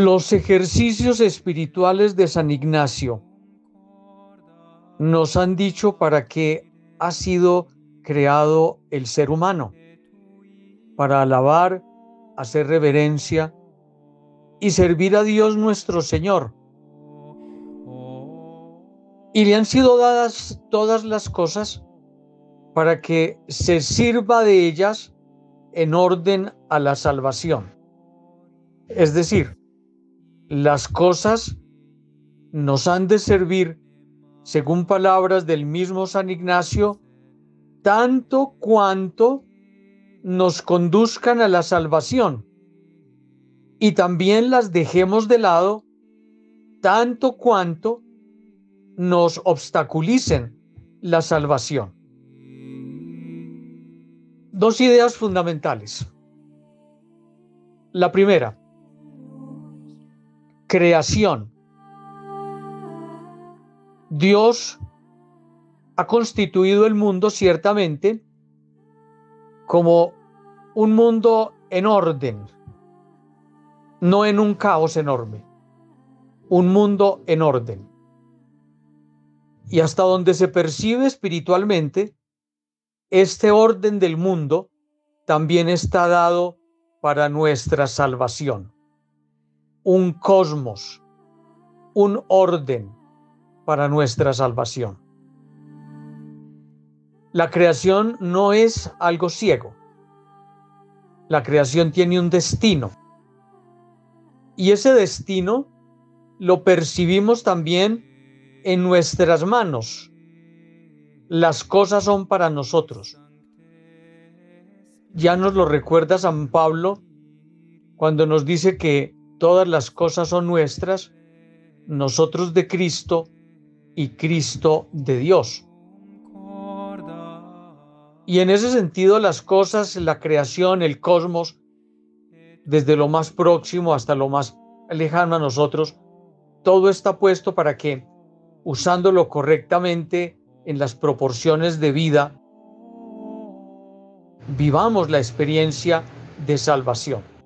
Los ejercicios espirituales de San Ignacio nos han dicho para qué ha sido creado el ser humano, para alabar, hacer reverencia y servir a Dios nuestro Señor. Y le han sido dadas todas las cosas para que se sirva de ellas en orden a la salvación. Es decir, las cosas nos han de servir, según palabras del mismo San Ignacio, tanto cuanto nos conduzcan a la salvación y también las dejemos de lado tanto cuanto nos obstaculicen la salvación. Dos ideas fundamentales. La primera, creación. Dios ha constituido el mundo ciertamente como un mundo en orden, no en un caos enorme, un mundo en orden. Y hasta donde se percibe espiritualmente, este orden del mundo también está dado para nuestra salvación. Un cosmos, un orden para nuestra salvación. La creación no es algo ciego. La creación tiene un destino. Y ese destino lo percibimos también en nuestras manos. Las cosas son para nosotros. Ya nos lo recuerda San Pablo cuando nos dice que todas las cosas son nuestras, nosotros de Cristo y Cristo de Dios. Y en ese sentido las cosas, la creación, el cosmos, desde lo más próximo hasta lo más lejano a nosotros, todo está puesto para que, usándolo correctamente en las proporciones de vida, vivamos la experiencia de salvación.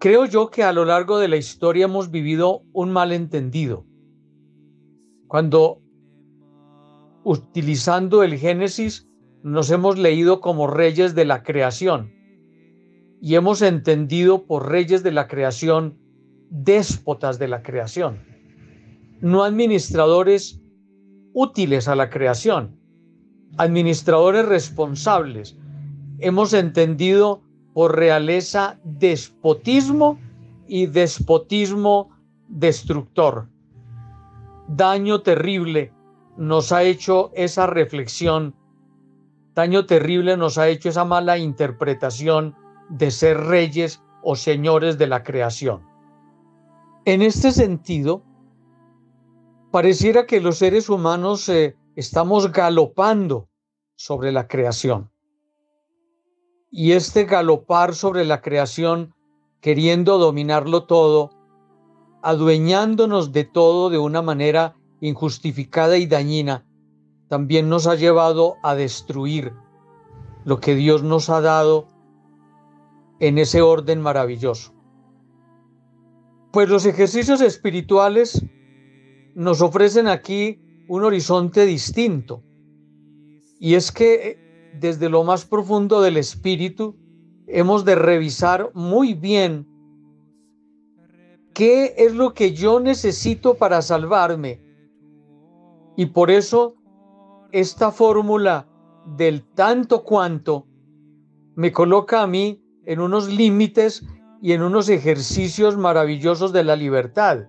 Creo yo que a lo largo de la historia hemos vivido un malentendido. Cuando utilizando el Génesis, nos hemos leído como reyes de la creación y hemos entendido por reyes de la creación déspotas de la creación, no administradores útiles a la creación, administradores responsables. Hemos entendido por realeza despotismo y despotismo destructor. Daño terrible nos ha hecho esa reflexión, daño terrible nos ha hecho esa mala interpretación de ser reyes o señores de la creación. En este sentido, pareciera que los seres humanos eh, estamos galopando sobre la creación. Y este galopar sobre la creación, queriendo dominarlo todo, adueñándonos de todo de una manera injustificada y dañina, también nos ha llevado a destruir lo que Dios nos ha dado en ese orden maravilloso. Pues los ejercicios espirituales nos ofrecen aquí un horizonte distinto. Y es que desde lo más profundo del espíritu hemos de revisar muy bien qué es lo que yo necesito para salvarme y por eso esta fórmula del tanto cuanto me coloca a mí en unos límites y en unos ejercicios maravillosos de la libertad.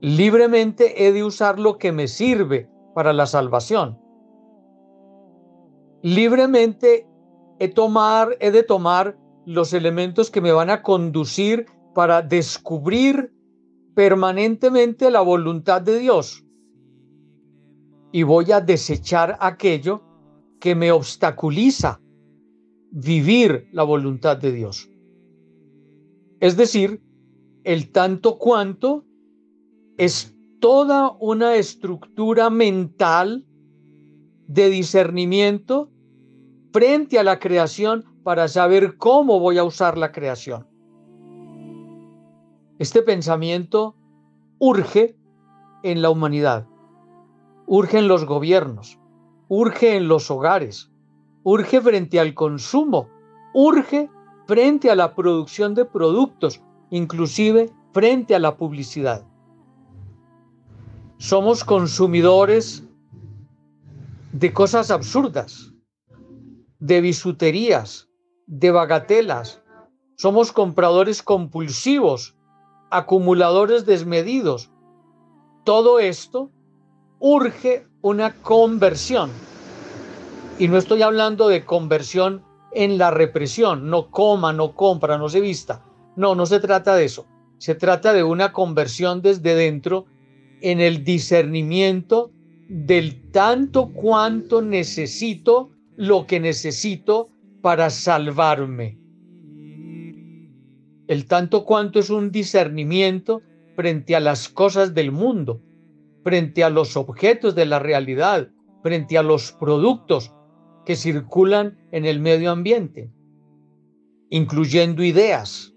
Libremente he de usar lo que me sirve para la salvación. Libremente he, tomar, he de tomar los elementos que me van a conducir para descubrir permanentemente la voluntad de Dios y voy a desechar aquello que me obstaculiza vivir la voluntad de Dios. Es decir, el tanto cuanto es toda una estructura mental de discernimiento frente a la creación para saber cómo voy a usar la creación. Este pensamiento urge en la humanidad, urge en los gobiernos, urge en los hogares, urge frente al consumo, urge frente a la producción de productos, inclusive frente a la publicidad. Somos consumidores de cosas absurdas, de bisuterías, de bagatelas. Somos compradores compulsivos, acumuladores desmedidos. Todo esto urge una conversión. Y no estoy hablando de conversión en la represión, no coma, no compra, no se vista. No, no se trata de eso. Se trata de una conversión desde dentro en el discernimiento del tanto cuanto necesito lo que necesito para salvarme. El tanto cuanto es un discernimiento frente a las cosas del mundo, frente a los objetos de la realidad, frente a los productos que circulan en el medio ambiente, incluyendo ideas,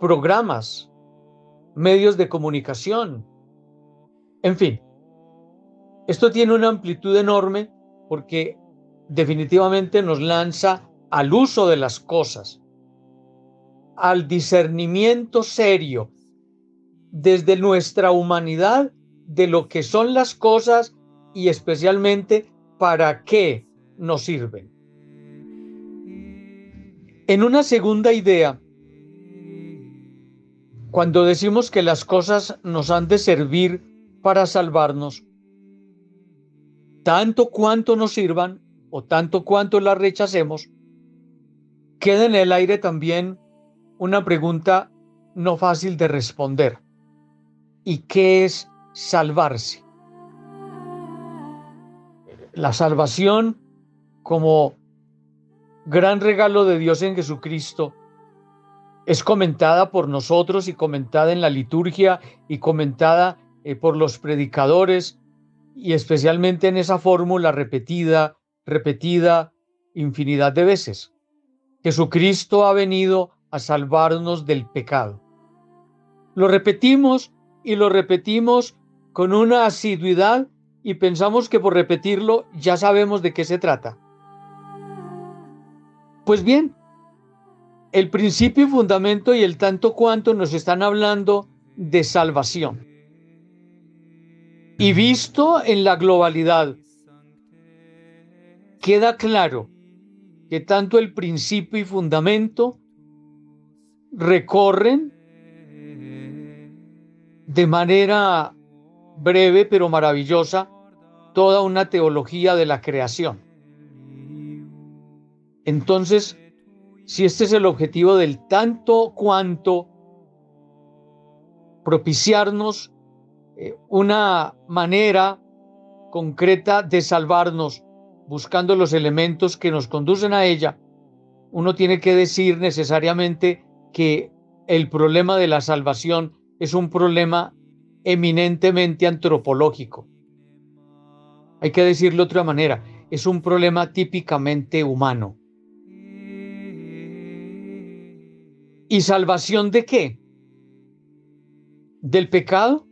programas, medios de comunicación, en fin, esto tiene una amplitud enorme porque definitivamente nos lanza al uso de las cosas, al discernimiento serio desde nuestra humanidad de lo que son las cosas y especialmente para qué nos sirven. En una segunda idea, cuando decimos que las cosas nos han de servir para salvarnos, tanto cuanto nos sirvan o tanto cuanto las rechacemos, queda en el aire también una pregunta no fácil de responder. ¿Y qué es salvarse? La salvación como gran regalo de Dios en Jesucristo es comentada por nosotros y comentada en la liturgia y comentada eh, por los predicadores y especialmente en esa fórmula repetida, repetida infinidad de veces. Jesucristo ha venido a salvarnos del pecado. Lo repetimos y lo repetimos con una asiduidad y pensamos que por repetirlo ya sabemos de qué se trata. Pues bien, el principio y fundamento y el tanto cuanto nos están hablando de salvación. Y visto en la globalidad, queda claro que tanto el principio y fundamento recorren de manera breve pero maravillosa toda una teología de la creación. Entonces, si este es el objetivo del tanto cuanto propiciarnos una manera concreta de salvarnos, buscando los elementos que nos conducen a ella, uno tiene que decir necesariamente que el problema de la salvación es un problema eminentemente antropológico. Hay que decirlo de otra manera, es un problema típicamente humano. ¿Y salvación de qué? ¿Del pecado?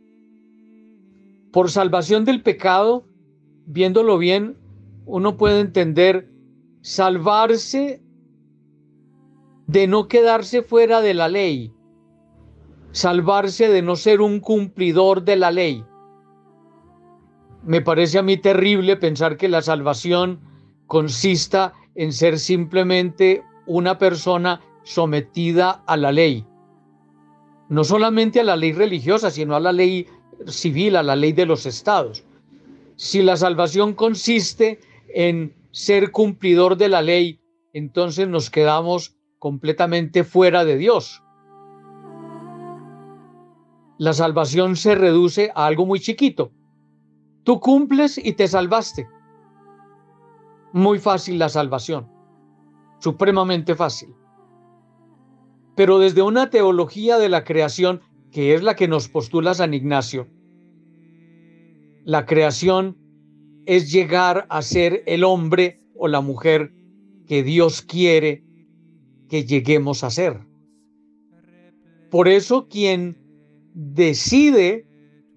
Por salvación del pecado, viéndolo bien, uno puede entender salvarse de no quedarse fuera de la ley, salvarse de no ser un cumplidor de la ley. Me parece a mí terrible pensar que la salvación consista en ser simplemente una persona sometida a la ley. No solamente a la ley religiosa, sino a la ley civil, a la ley de los estados. Si la salvación consiste en ser cumplidor de la ley, entonces nos quedamos completamente fuera de Dios. La salvación se reduce a algo muy chiquito. Tú cumples y te salvaste. Muy fácil la salvación, supremamente fácil pero desde una teología de la creación que es la que nos postula San Ignacio, la creación es llegar a ser el hombre o la mujer que Dios quiere que lleguemos a ser. Por eso quien decide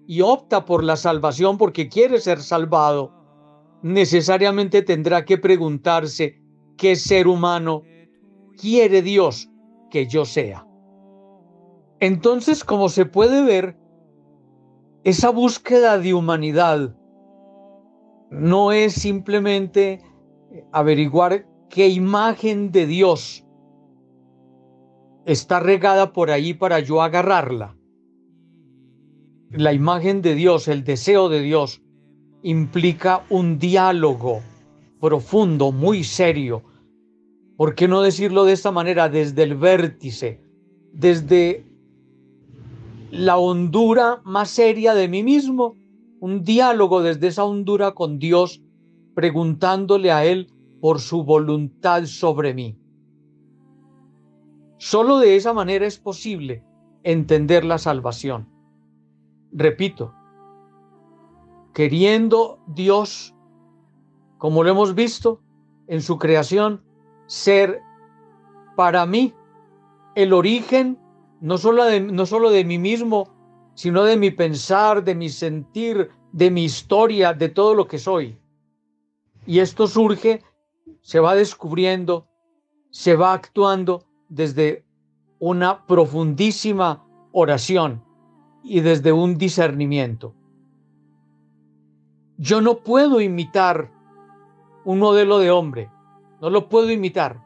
y opta por la salvación porque quiere ser salvado, necesariamente tendrá que preguntarse qué ser humano quiere Dios que yo sea. Entonces, como se puede ver, esa búsqueda de humanidad no es simplemente averiguar qué imagen de Dios está regada por ahí para yo agarrarla. La imagen de Dios, el deseo de Dios, implica un diálogo profundo, muy serio. ¿Por qué no decirlo de esta manera? Desde el vértice, desde la hondura más seria de mí mismo, un diálogo desde esa hondura con Dios, preguntándole a Él por su voluntad sobre mí. Solo de esa manera es posible entender la salvación. Repito, queriendo Dios, como lo hemos visto en su creación, ser para mí el origen no solo de, no solo de mí mismo, sino de mi pensar, de mi sentir, de mi historia, de todo lo que soy. Y esto surge, se va descubriendo, se va actuando desde una profundísima oración y desde un discernimiento. Yo no puedo imitar un modelo de hombre, no lo puedo imitar.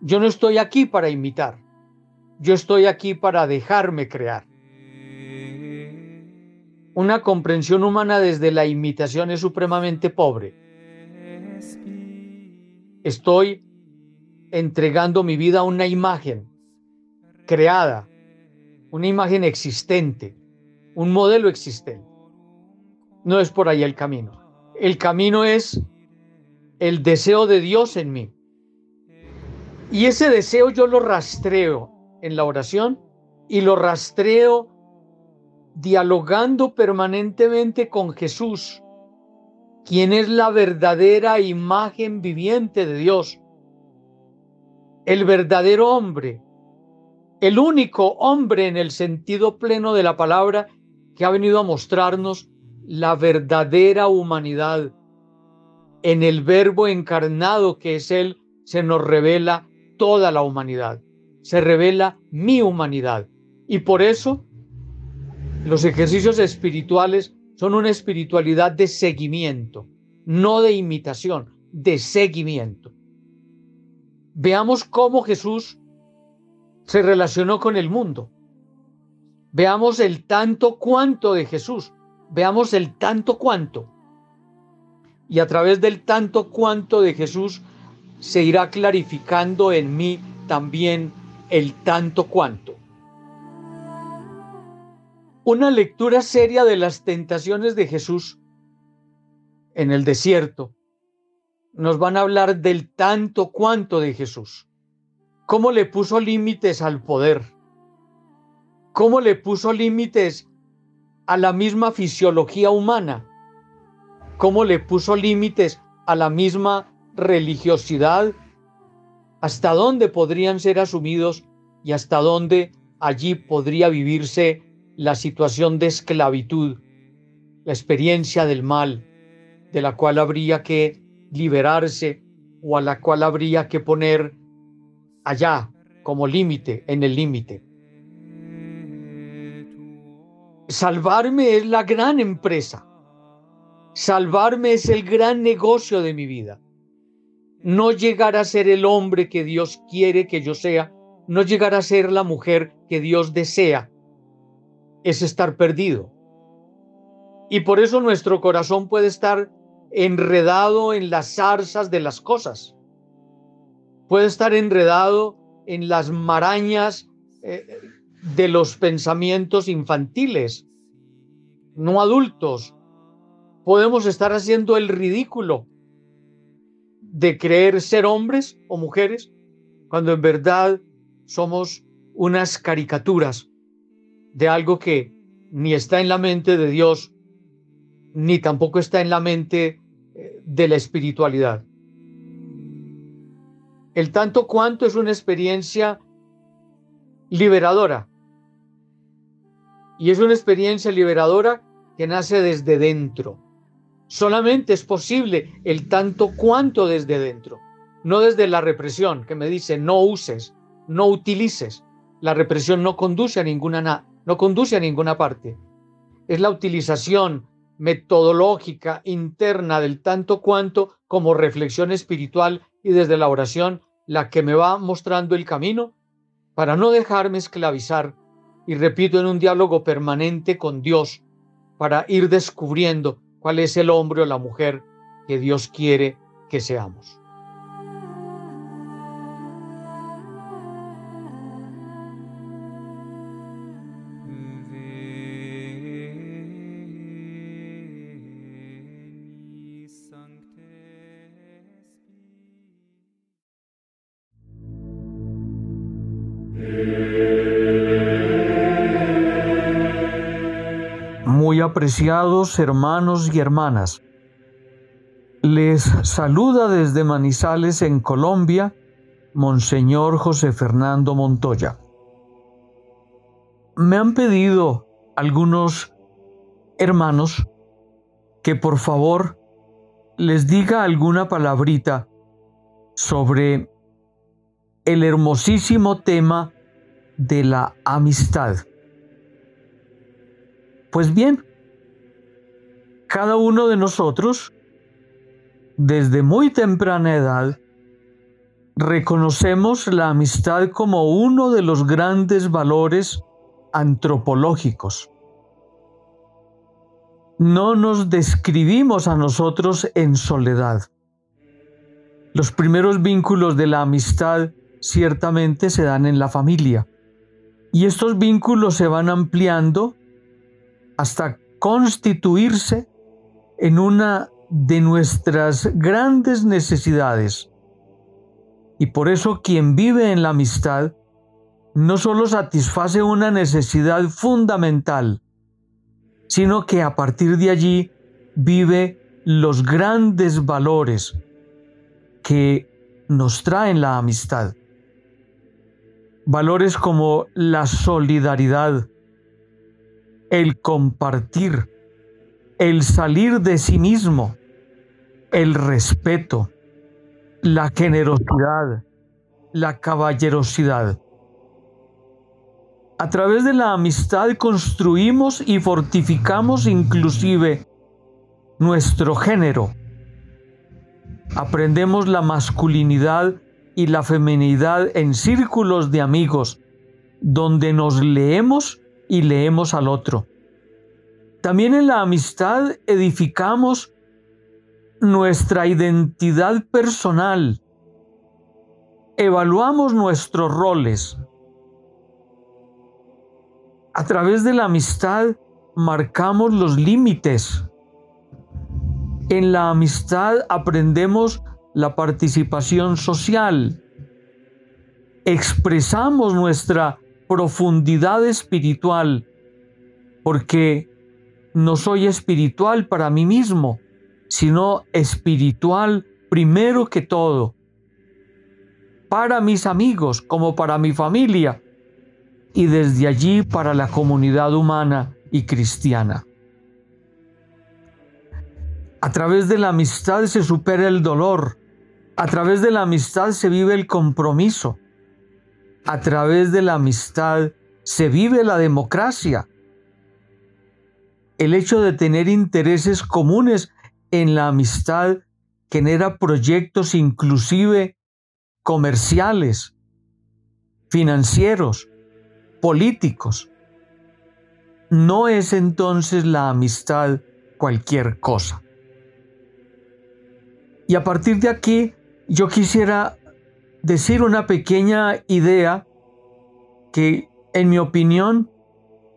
Yo no estoy aquí para imitar, yo estoy aquí para dejarme crear. Una comprensión humana desde la imitación es supremamente pobre. Estoy entregando mi vida a una imagen creada, una imagen existente, un modelo existente. No es por ahí el camino. El camino es el deseo de Dios en mí. Y ese deseo yo lo rastreo en la oración y lo rastreo dialogando permanentemente con Jesús, quien es la verdadera imagen viviente de Dios, el verdadero hombre, el único hombre en el sentido pleno de la palabra que ha venido a mostrarnos la verdadera humanidad. En el verbo encarnado que es Él, se nos revela toda la humanidad, se revela mi humanidad. Y por eso los ejercicios espirituales son una espiritualidad de seguimiento, no de imitación, de seguimiento. Veamos cómo Jesús se relacionó con el mundo. Veamos el tanto cuanto de Jesús. Veamos el tanto cuanto. Y a través del tanto cuanto de Jesús se irá clarificando en mí también el tanto cuanto. Una lectura seria de las tentaciones de Jesús en el desierto nos van a hablar del tanto cuanto de Jesús. Cómo le puso límites al poder. Cómo le puso límites a la misma fisiología humana. Cómo le puso límites a la misma religiosidad. Hasta dónde podrían ser asumidos y hasta dónde allí podría vivirse la situación de esclavitud, la experiencia del mal, de la cual habría que liberarse o a la cual habría que poner allá como límite, en el límite. Salvarme es la gran empresa. Salvarme es el gran negocio de mi vida. No llegar a ser el hombre que Dios quiere que yo sea, no llegar a ser la mujer que Dios desea es estar perdido. Y por eso nuestro corazón puede estar enredado en las zarzas de las cosas. Puede estar enredado en las marañas eh, de los pensamientos infantiles, no adultos. Podemos estar haciendo el ridículo de creer ser hombres o mujeres cuando en verdad somos unas caricaturas de algo que ni está en la mente de Dios, ni tampoco está en la mente eh, de la espiritualidad. El tanto cuanto es una experiencia liberadora. Y es una experiencia liberadora que nace desde dentro. Solamente es posible el tanto cuanto desde dentro, no desde la represión que me dice no uses, no utilices. La represión no conduce a ninguna, no conduce a ninguna parte. Es la utilización metodológica interna del tanto cuanto como reflexión espiritual y desde la oración la que me va mostrando el camino para no dejarme esclavizar y repito en un diálogo permanente con Dios para ir descubriendo cuál es el hombre o la mujer que Dios quiere que seamos. Apreciados hermanos y hermanas, les saluda desde Manizales en Colombia Monseñor José Fernando Montoya. Me han pedido algunos hermanos que por favor les diga alguna palabrita sobre el hermosísimo tema de la amistad. Pues bien, cada uno de nosotros, desde muy temprana edad, reconocemos la amistad como uno de los grandes valores antropológicos. No nos describimos a nosotros en soledad. Los primeros vínculos de la amistad ciertamente se dan en la familia. Y estos vínculos se van ampliando hasta constituirse en una de nuestras grandes necesidades. Y por eso quien vive en la amistad no solo satisface una necesidad fundamental, sino que a partir de allí vive los grandes valores que nos traen la amistad. Valores como la solidaridad, el compartir, el salir de sí mismo, el respeto, la generosidad, la caballerosidad. A través de la amistad construimos y fortificamos inclusive nuestro género. Aprendemos la masculinidad y la feminidad en círculos de amigos, donde nos leemos y leemos al otro. También en la amistad edificamos nuestra identidad personal, evaluamos nuestros roles. A través de la amistad marcamos los límites. En la amistad aprendemos la participación social. Expresamos nuestra profundidad espiritual porque no soy espiritual para mí mismo, sino espiritual primero que todo, para mis amigos como para mi familia y desde allí para la comunidad humana y cristiana. A través de la amistad se supera el dolor, a través de la amistad se vive el compromiso. A través de la amistad se vive la democracia. El hecho de tener intereses comunes en la amistad genera proyectos inclusive comerciales, financieros, políticos. No es entonces la amistad cualquier cosa. Y a partir de aquí yo quisiera decir una pequeña idea que, en mi opinión,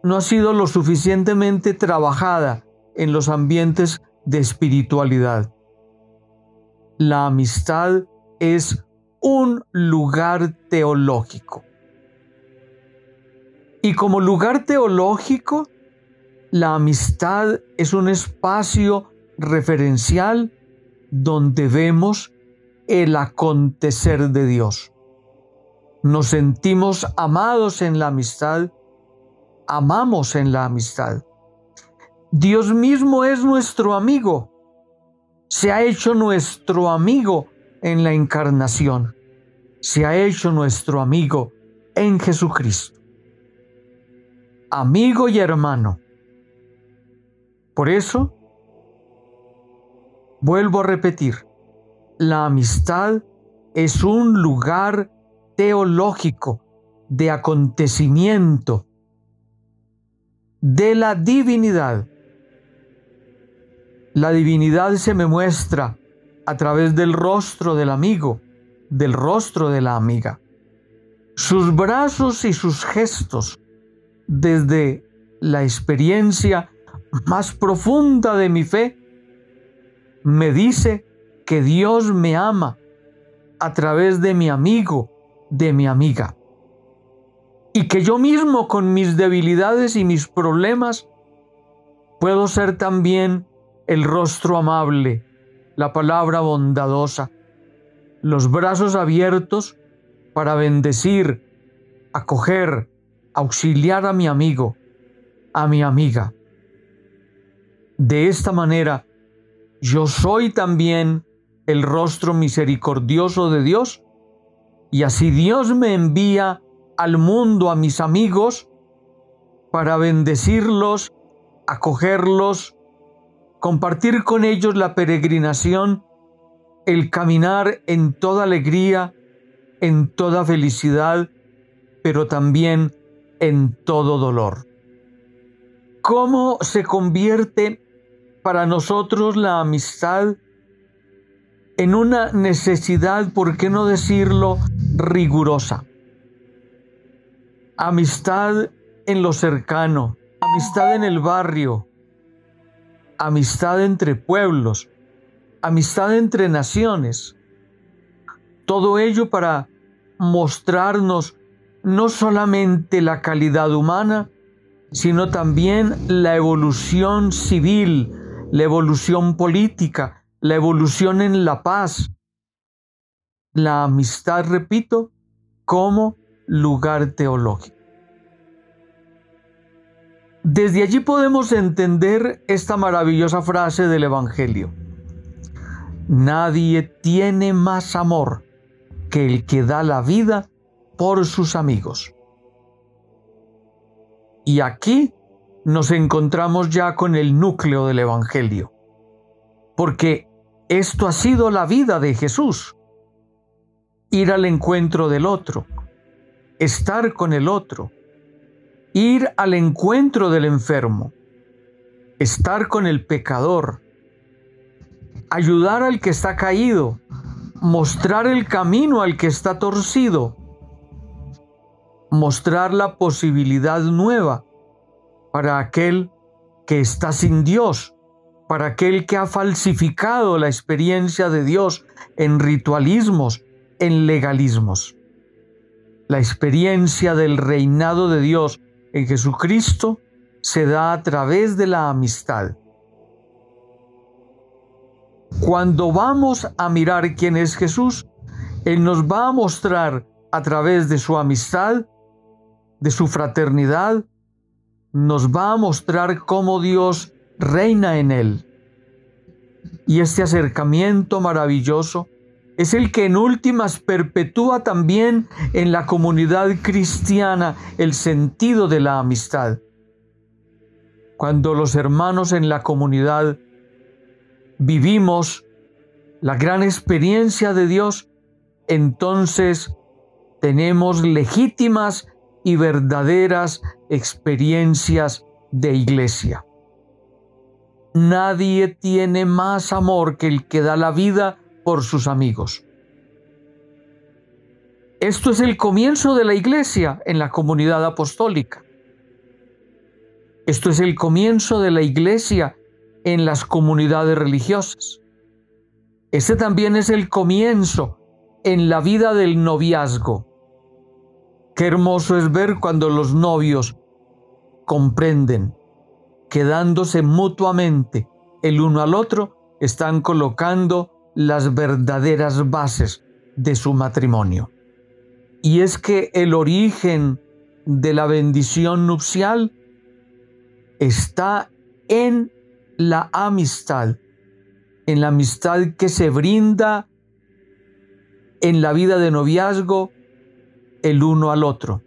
no ha sido lo suficientemente trabajada en los ambientes de espiritualidad. La amistad es un lugar teológico. Y como lugar teológico, la amistad es un espacio referencial donde vemos el acontecer de Dios. Nos sentimos amados en la amistad, amamos en la amistad. Dios mismo es nuestro amigo, se ha hecho nuestro amigo en la encarnación, se ha hecho nuestro amigo en Jesucristo. Amigo y hermano. Por eso, vuelvo a repetir, la amistad es un lugar teológico de acontecimiento de la divinidad. La divinidad se me muestra a través del rostro del amigo, del rostro de la amiga. Sus brazos y sus gestos desde la experiencia más profunda de mi fe me dice que Dios me ama a través de mi amigo, de mi amiga. Y que yo mismo con mis debilidades y mis problemas puedo ser también el rostro amable, la palabra bondadosa, los brazos abiertos para bendecir, acoger, auxiliar a mi amigo, a mi amiga. De esta manera, yo soy también el rostro misericordioso de Dios y así Dios me envía al mundo a mis amigos para bendecirlos, acogerlos, compartir con ellos la peregrinación, el caminar en toda alegría, en toda felicidad, pero también en todo dolor. ¿Cómo se convierte para nosotros la amistad en una necesidad, por qué no decirlo, rigurosa. Amistad en lo cercano, amistad en el barrio, amistad entre pueblos, amistad entre naciones. Todo ello para mostrarnos no solamente la calidad humana, sino también la evolución civil, la evolución política, la evolución en la paz, la amistad, repito, como lugar teológico. Desde allí podemos entender esta maravillosa frase del Evangelio. Nadie tiene más amor que el que da la vida por sus amigos. Y aquí nos encontramos ya con el núcleo del Evangelio, porque esto ha sido la vida de Jesús. Ir al encuentro del otro, estar con el otro, ir al encuentro del enfermo, estar con el pecador, ayudar al que está caído, mostrar el camino al que está torcido, mostrar la posibilidad nueva para aquel que está sin Dios para aquel que ha falsificado la experiencia de Dios en ritualismos, en legalismos. La experiencia del reinado de Dios en Jesucristo se da a través de la amistad. Cuando vamos a mirar quién es Jesús, Él nos va a mostrar a través de su amistad, de su fraternidad, nos va a mostrar cómo Dios reina en él. Y este acercamiento maravilloso es el que en últimas perpetúa también en la comunidad cristiana el sentido de la amistad. Cuando los hermanos en la comunidad vivimos la gran experiencia de Dios, entonces tenemos legítimas y verdaderas experiencias de iglesia. Nadie tiene más amor que el que da la vida por sus amigos. Esto es el comienzo de la iglesia en la comunidad apostólica. Esto es el comienzo de la iglesia en las comunidades religiosas. Este también es el comienzo en la vida del noviazgo. Qué hermoso es ver cuando los novios comprenden que dándose mutuamente el uno al otro, están colocando las verdaderas bases de su matrimonio. Y es que el origen de la bendición nupcial está en la amistad, en la amistad que se brinda en la vida de noviazgo el uno al otro.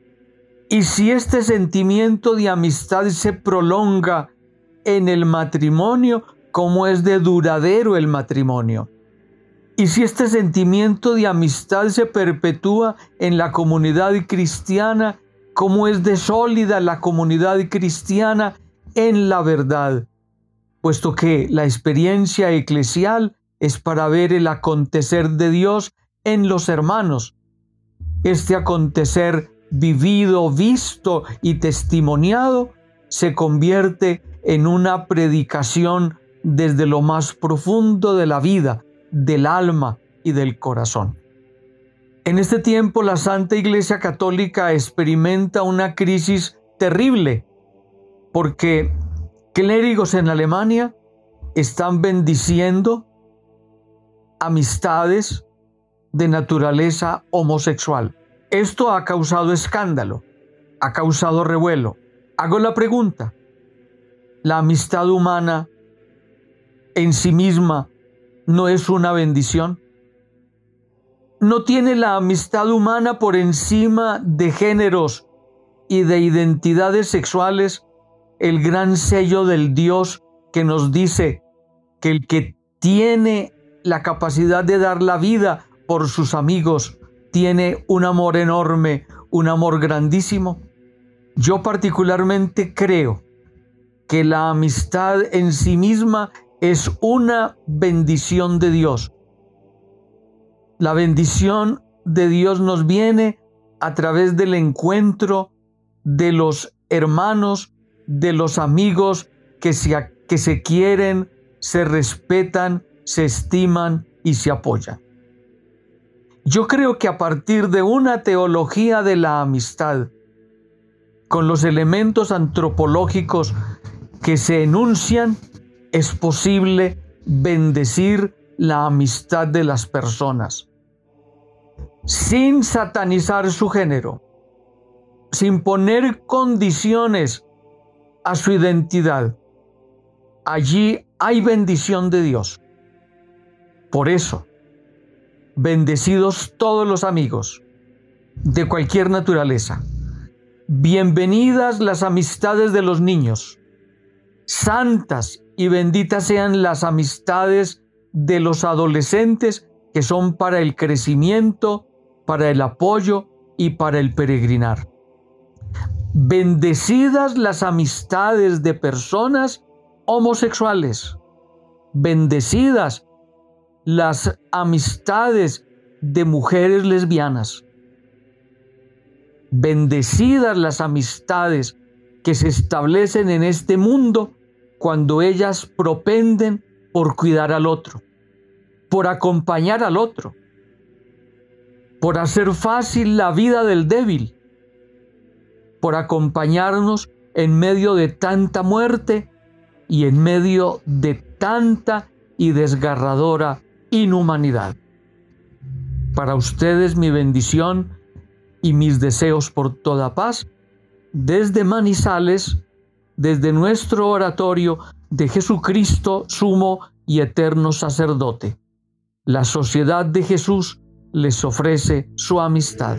Y si este sentimiento de amistad se prolonga en el matrimonio, ¿cómo es de duradero el matrimonio? Y si este sentimiento de amistad se perpetúa en la comunidad cristiana, ¿cómo es de sólida la comunidad cristiana en la verdad? Puesto que la experiencia eclesial es para ver el acontecer de Dios en los hermanos. Este acontecer vivido, visto y testimoniado se convierte en una predicación desde lo más profundo de la vida, del alma y del corazón. En este tiempo la Santa Iglesia Católica experimenta una crisis terrible porque clérigos en Alemania están bendiciendo amistades de naturaleza homosexual. Esto ha causado escándalo, ha causado revuelo. Hago la pregunta, ¿la amistad humana en sí misma no es una bendición? ¿No tiene la amistad humana por encima de géneros y de identidades sexuales el gran sello del Dios que nos dice que el que tiene la capacidad de dar la vida por sus amigos tiene un amor enorme, un amor grandísimo? Yo particularmente creo que la amistad en sí misma es una bendición de Dios. La bendición de Dios nos viene a través del encuentro de los hermanos, de los amigos que se, que se quieren, se respetan, se estiman y se apoyan. Yo creo que a partir de una teología de la amistad, con los elementos antropológicos que se enuncian, es posible bendecir la amistad de las personas sin satanizar su género, sin poner condiciones a su identidad. Allí hay bendición de Dios. Por eso, bendecidos todos los amigos de cualquier naturaleza. Bienvenidas las amistades de los niños. Santas y benditas sean las amistades de los adolescentes que son para el crecimiento, para el apoyo y para el peregrinar. Bendecidas las amistades de personas homosexuales. Bendecidas las amistades de mujeres lesbianas. Bendecidas las amistades que se establecen en este mundo cuando ellas propenden por cuidar al otro, por acompañar al otro, por hacer fácil la vida del débil, por acompañarnos en medio de tanta muerte y en medio de tanta y desgarradora inhumanidad. Para ustedes mi bendición y mis deseos por toda paz desde Manizales, desde nuestro oratorio de Jesucristo, sumo y eterno sacerdote. La sociedad de Jesús les ofrece su amistad.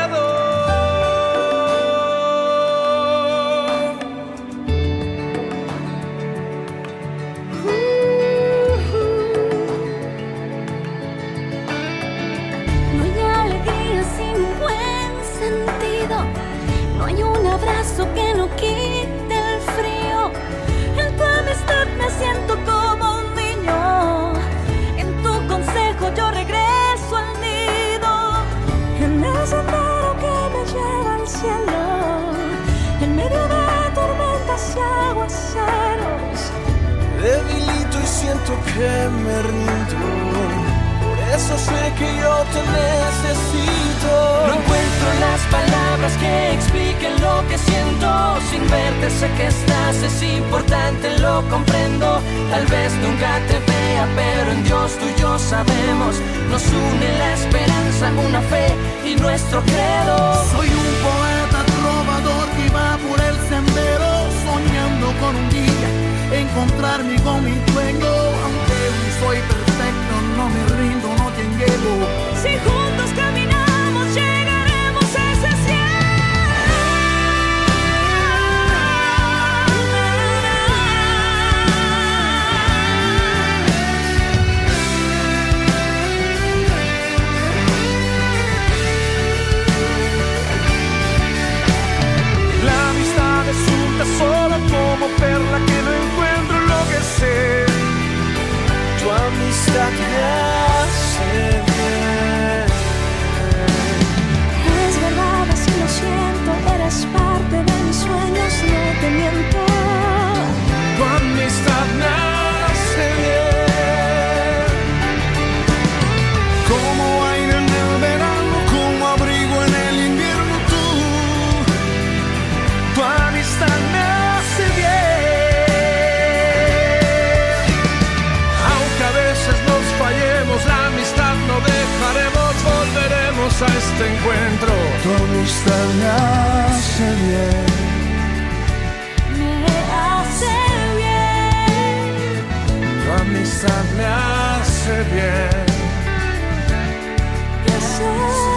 Siento que me rindo. Por eso sé que yo te necesito. No encuentro las palabras que expliquen lo que siento. Sin verte sé que estás, es importante, lo comprendo. Tal vez nunca te vea, pero en Dios tú y yo sabemos. Nos une la esperanza, una fe y nuestro credo. Soy un poeta trovador que va por el sendero soñando con un día encontrarme con mi dueño. Sueños, no te miento. Tu amistad me hace bien. Como aire en el verano, como abrigo en el invierno, tú. Tu amistad me hace bien. Aunque a veces nos fallemos, la amistad no dejaremos, volveremos a este encuentro. Tu amistad me hace bien. Amistad me hace bien. Y sé